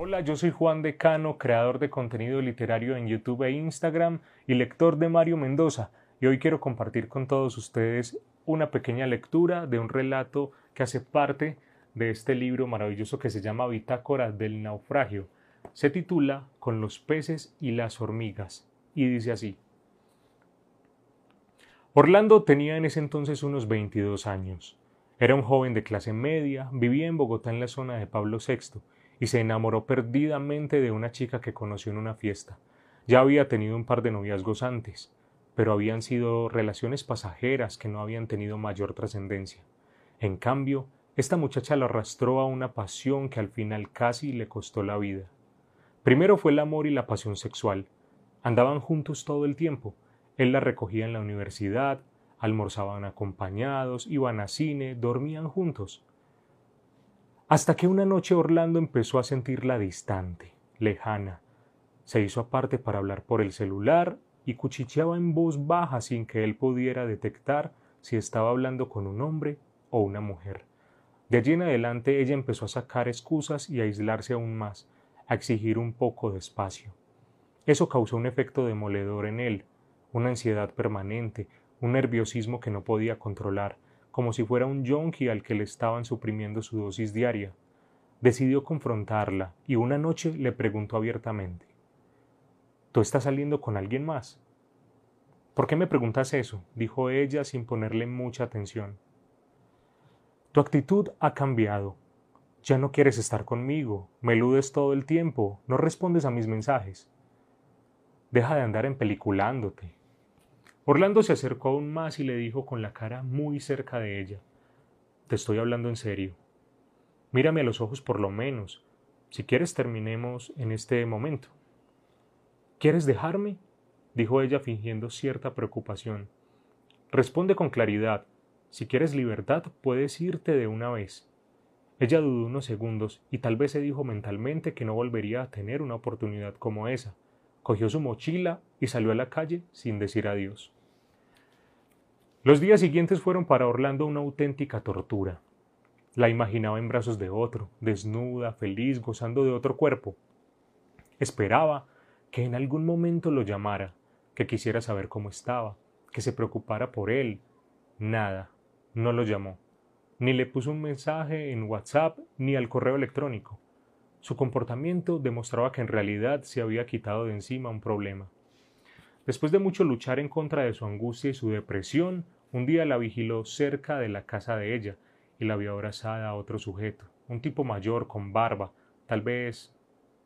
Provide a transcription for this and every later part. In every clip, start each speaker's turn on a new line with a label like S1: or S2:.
S1: Hola, yo soy Juan Decano, creador de contenido literario en YouTube e Instagram y lector de Mario Mendoza, y hoy quiero compartir con todos ustedes una pequeña lectura de un relato que hace parte de este libro maravilloso que se llama Bitácora del naufragio. Se titula Con los peces y las hormigas y dice así. Orlando tenía en ese entonces unos 22 años. Era un joven de clase media, vivía en Bogotá en la zona de Pablo VI y se enamoró perdidamente de una chica que conoció en una fiesta. Ya había tenido un par de noviazgos antes, pero habían sido relaciones pasajeras que no habían tenido mayor trascendencia. En cambio, esta muchacha lo arrastró a una pasión que al final casi le costó la vida. Primero fue el amor y la pasión sexual. Andaban juntos todo el tiempo. Él la recogía en la universidad, almorzaban acompañados, iban a cine, dormían juntos hasta que una noche Orlando empezó a sentirla distante, lejana. Se hizo aparte para hablar por el celular y cuchicheaba en voz baja sin que él pudiera detectar si estaba hablando con un hombre o una mujer. De allí en adelante ella empezó a sacar excusas y a aislarse aún más, a exigir un poco de espacio. Eso causó un efecto demoledor en él, una ansiedad permanente, un nerviosismo que no podía controlar, como si fuera un yonki al que le estaban suprimiendo su dosis diaria. Decidió confrontarla y una noche le preguntó abiertamente ¿Tú estás saliendo con alguien más? ¿Por qué me preguntas eso? dijo ella sin ponerle mucha atención. Tu actitud ha cambiado. Ya no quieres estar conmigo, me eludes todo el tiempo, no respondes a mis mensajes. Deja de andar empeliculándote, Orlando se acercó aún más y le dijo con la cara muy cerca de ella, Te estoy hablando en serio. Mírame a los ojos por lo menos. Si quieres terminemos en este momento. ¿Quieres dejarme? dijo ella fingiendo cierta preocupación. Responde con claridad. Si quieres libertad, puedes irte de una vez. Ella dudó unos segundos y tal vez se dijo mentalmente que no volvería a tener una oportunidad como esa. Cogió su mochila y salió a la calle sin decir adiós. Los días siguientes fueron para Orlando una auténtica tortura. La imaginaba en brazos de otro, desnuda, feliz, gozando de otro cuerpo. Esperaba que en algún momento lo llamara, que quisiera saber cómo estaba, que se preocupara por él. Nada, no lo llamó, ni le puso un mensaje en WhatsApp ni al correo electrónico. Su comportamiento demostraba que en realidad se había quitado de encima un problema. Después de mucho luchar en contra de su angustia y su depresión, un día la vigiló cerca de la casa de ella y la vio abrazada a otro sujeto, un tipo mayor con barba, tal vez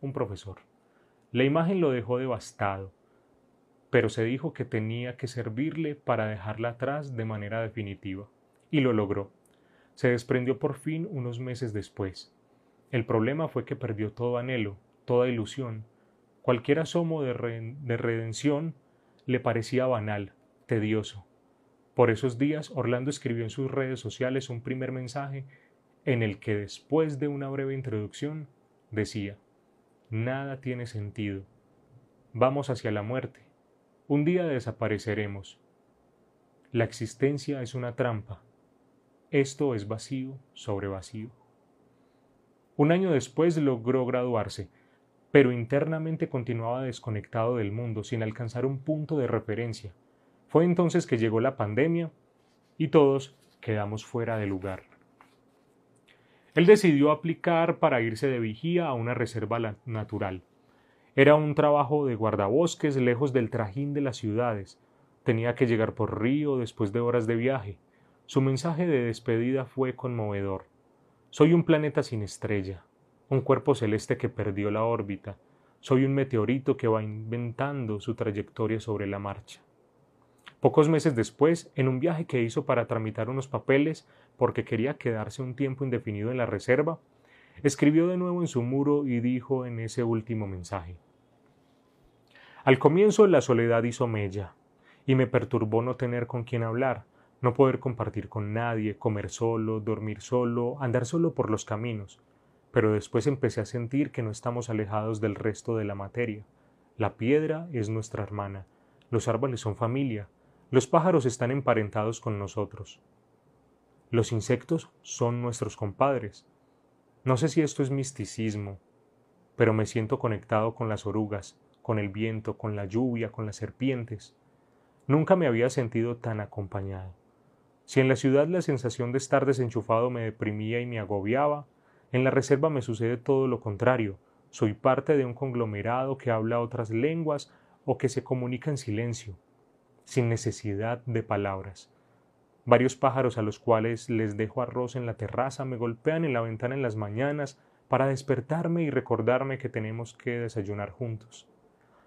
S1: un profesor. La imagen lo dejó devastado, pero se dijo que tenía que servirle para dejarla atrás de manera definitiva, y lo logró. Se desprendió por fin unos meses después. El problema fue que perdió todo anhelo, toda ilusión. Cualquier asomo de, de redención le parecía banal, tedioso. Por esos días, Orlando escribió en sus redes sociales un primer mensaje en el que después de una breve introducción decía, Nada tiene sentido. Vamos hacia la muerte. Un día desapareceremos. La existencia es una trampa. Esto es vacío sobre vacío. Un año después logró graduarse, pero internamente continuaba desconectado del mundo sin alcanzar un punto de referencia. Fue entonces que llegó la pandemia y todos quedamos fuera de lugar. Él decidió aplicar para irse de vigía a una reserva natural. Era un trabajo de guardabosques lejos del trajín de las ciudades. Tenía que llegar por río después de horas de viaje. Su mensaje de despedida fue conmovedor. Soy un planeta sin estrella, un cuerpo celeste que perdió la órbita. Soy un meteorito que va inventando su trayectoria sobre la marcha. Pocos meses después, en un viaje que hizo para tramitar unos papeles porque quería quedarse un tiempo indefinido en la reserva, escribió de nuevo en su muro y dijo en ese último mensaje Al comienzo la soledad hizo mella, y me perturbó no tener con quien hablar, no poder compartir con nadie, comer solo, dormir solo, andar solo por los caminos, pero después empecé a sentir que no estamos alejados del resto de la materia. La piedra es nuestra hermana, los árboles son familia, los pájaros están emparentados con nosotros. Los insectos son nuestros compadres. No sé si esto es misticismo, pero me siento conectado con las orugas, con el viento, con la lluvia, con las serpientes. Nunca me había sentido tan acompañado. Si en la ciudad la sensación de estar desenchufado me deprimía y me agobiaba, en la reserva me sucede todo lo contrario. Soy parte de un conglomerado que habla otras lenguas o que se comunica en silencio, sin necesidad de palabras. Varios pájaros a los cuales les dejo arroz en la terraza me golpean en la ventana en las mañanas para despertarme y recordarme que tenemos que desayunar juntos.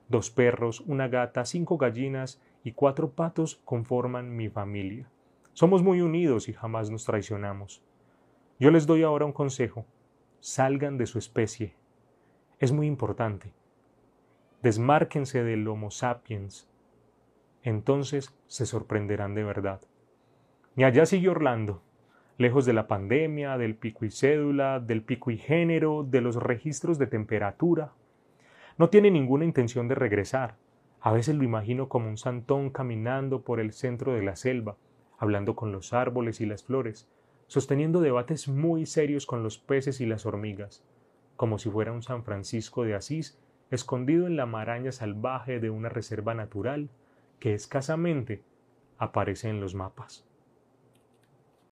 S1: Dos perros, una gata, cinco gallinas y cuatro patos conforman mi familia. Somos muy unidos y jamás nos traicionamos. Yo les doy ahora un consejo. Salgan de su especie. Es muy importante. Desmárquense del Homo sapiens. Entonces se sorprenderán de verdad. Y allá sigue Orlando, lejos de la pandemia, del pico y cédula, del pico y género, de los registros de temperatura. No tiene ninguna intención de regresar. A veces lo imagino como un santón caminando por el centro de la selva, hablando con los árboles y las flores, sosteniendo debates muy serios con los peces y las hormigas, como si fuera un San Francisco de Asís escondido en la maraña salvaje de una reserva natural que escasamente aparece en los mapas.